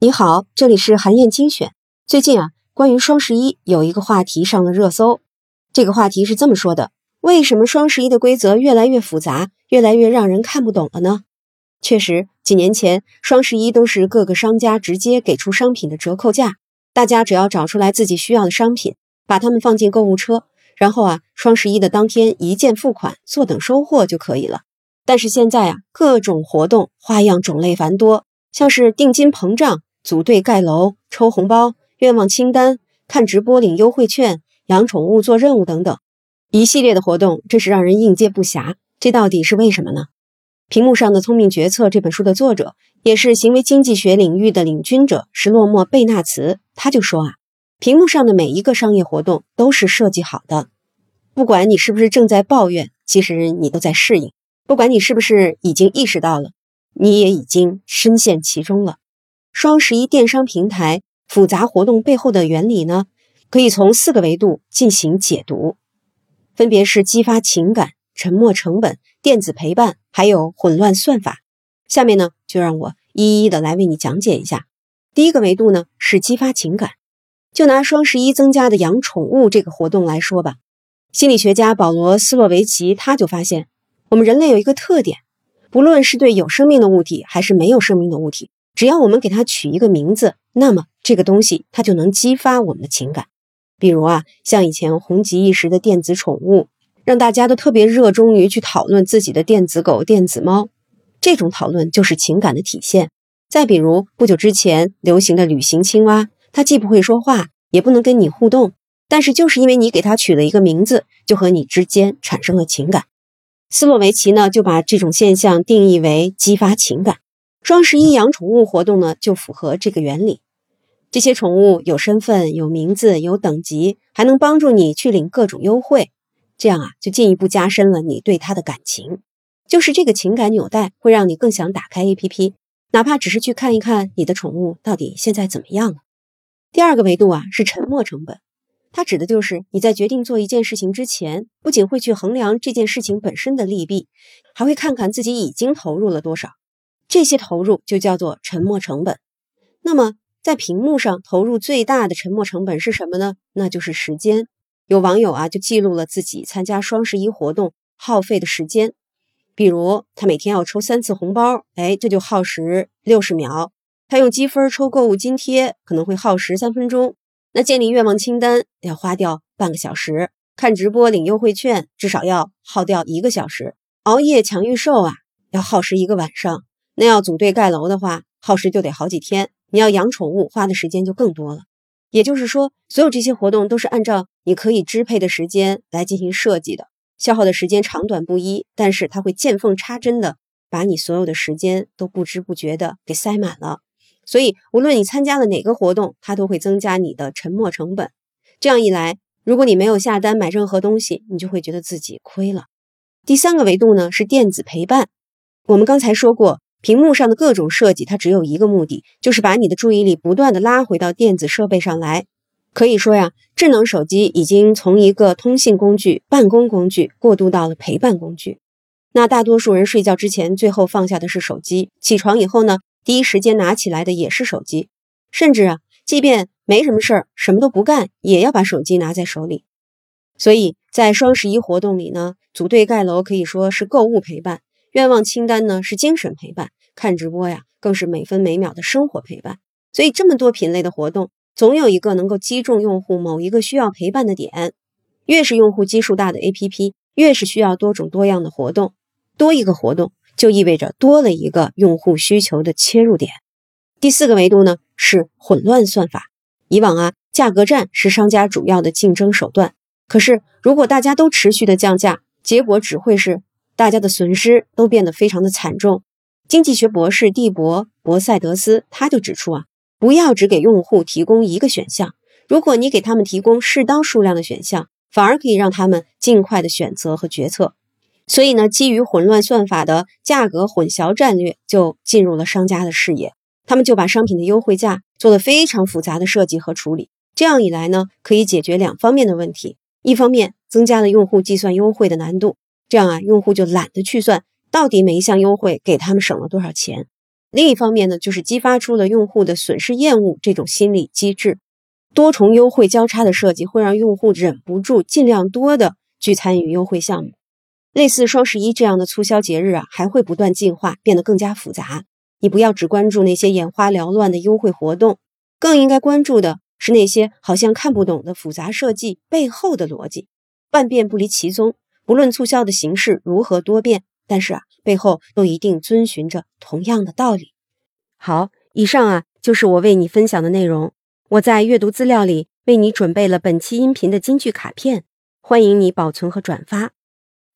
你好，这里是韩燕精选。最近啊，关于双十一有一个话题上了热搜。这个话题是这么说的：为什么双十一的规则越来越复杂，越来越让人看不懂了呢？确实，几年前双十一都是各个商家直接给出商品的折扣价，大家只要找出来自己需要的商品，把它们放进购物车，然后啊，双十一的当天一键付款，坐等收货就可以了。但是现在啊，各种活动花样种类繁多，像是定金膨胀。组队盖楼、抽红包、愿望清单、看直播领优惠券、养宠物做任务等等，一系列的活动，真是让人应接不暇。这到底是为什么呢？屏幕上的《聪明决策》这本书的作者，也是行为经济学领域的领军者施洛莫·贝纳茨，他就说啊，屏幕上的每一个商业活动都是设计好的，不管你是不是正在抱怨，其实你都在适应；不管你是不是已经意识到了，你也已经深陷其中了。双十一电商平台复杂活动背后的原理呢，可以从四个维度进行解读，分别是激发情感、沉没成本、电子陪伴，还有混乱算法。下面呢，就让我一一的来为你讲解一下。第一个维度呢是激发情感，就拿双十一增加的养宠物这个活动来说吧。心理学家保罗·斯洛维奇他就发现，我们人类有一个特点，不论是对有生命的物体还是没有生命的物体。只要我们给它取一个名字，那么这个东西它就能激发我们的情感。比如啊，像以前红极一时的电子宠物，让大家都特别热衷于去讨论自己的电子狗、电子猫，这种讨论就是情感的体现。再比如不久之前流行的旅行青蛙，它既不会说话，也不能跟你互动，但是就是因为你给它取了一个名字，就和你之间产生了情感。斯洛维奇呢，就把这种现象定义为激发情感。双十一养宠物活动呢，就符合这个原理。这些宠物有身份、有名字、有等级，还能帮助你去领各种优惠，这样啊，就进一步加深了你对它的感情。就是这个情感纽带，会让你更想打开 APP，哪怕只是去看一看你的宠物到底现在怎么样了。第二个维度啊，是沉没成本，它指的就是你在决定做一件事情之前，不仅会去衡量这件事情本身的利弊，还会看看自己已经投入了多少。这些投入就叫做沉没成本。那么，在屏幕上投入最大的沉没成本是什么呢？那就是时间。有网友啊就记录了自己参加双十一活动耗费的时间，比如他每天要抽三次红包，哎，这就耗时六十秒；他用积分抽购物津贴，可能会耗时三分钟；那建立愿望清单要花掉半个小时；看直播领优惠券至少要耗掉一个小时；熬夜抢预售啊，要耗时一个晚上。那要组队盖楼的话，耗时就得好几天。你要养宠物，花的时间就更多了。也就是说，所有这些活动都是按照你可以支配的时间来进行设计的，消耗的时间长短不一，但是它会见缝插针的把你所有的时间都不知不觉的给塞满了。所以，无论你参加了哪个活动，它都会增加你的沉没成本。这样一来，如果你没有下单买任何东西，你就会觉得自己亏了。第三个维度呢是电子陪伴，我们刚才说过。屏幕上的各种设计，它只有一个目的，就是把你的注意力不断的拉回到电子设备上来。可以说呀，智能手机已经从一个通信工具、办公工具过渡到了陪伴工具。那大多数人睡觉之前最后放下的是手机，起床以后呢，第一时间拿起来的也是手机。甚至啊，即便没什么事儿，什么都不干，也要把手机拿在手里。所以在双十一活动里呢，组队盖楼可以说是购物陪伴。愿望清单呢是精神陪伴，看直播呀更是每分每秒的生活陪伴。所以这么多品类的活动，总有一个能够击中用户某一个需要陪伴的点。越是用户基数大的 APP，越是需要多种多样的活动。多一个活动就意味着多了一个用户需求的切入点。第四个维度呢是混乱算法。以往啊，价格战是商家主要的竞争手段。可是如果大家都持续的降价，结果只会是。大家的损失都变得非常的惨重。经济学博士蒂博博塞德斯他就指出啊，不要只给用户提供一个选项，如果你给他们提供适当数量的选项，反而可以让他们尽快的选择和决策。所以呢，基于混乱算法的价格混淆战略就进入了商家的视野，他们就把商品的优惠价做了非常复杂的设计和处理。这样一来呢，可以解决两方面的问题：一方面增加了用户计算优惠的难度。这样啊，用户就懒得去算到底每一项优惠给他们省了多少钱。另一方面呢，就是激发出了用户的损失厌恶这种心理机制。多重优惠交叉的设计会让用户忍不住尽量多的去参与优惠项目。类似双十一这样的促销节日啊，还会不断进化，变得更加复杂。你不要只关注那些眼花缭乱的优惠活动，更应该关注的是那些好像看不懂的复杂设计背后的逻辑。万变不离其宗，不论促销的形式如何多变，但是啊，背后都一定遵循着同样的道理。好，以上啊就是我为你分享的内容。我在阅读资料里为你准备了本期音频的金句卡片，欢迎你保存和转发，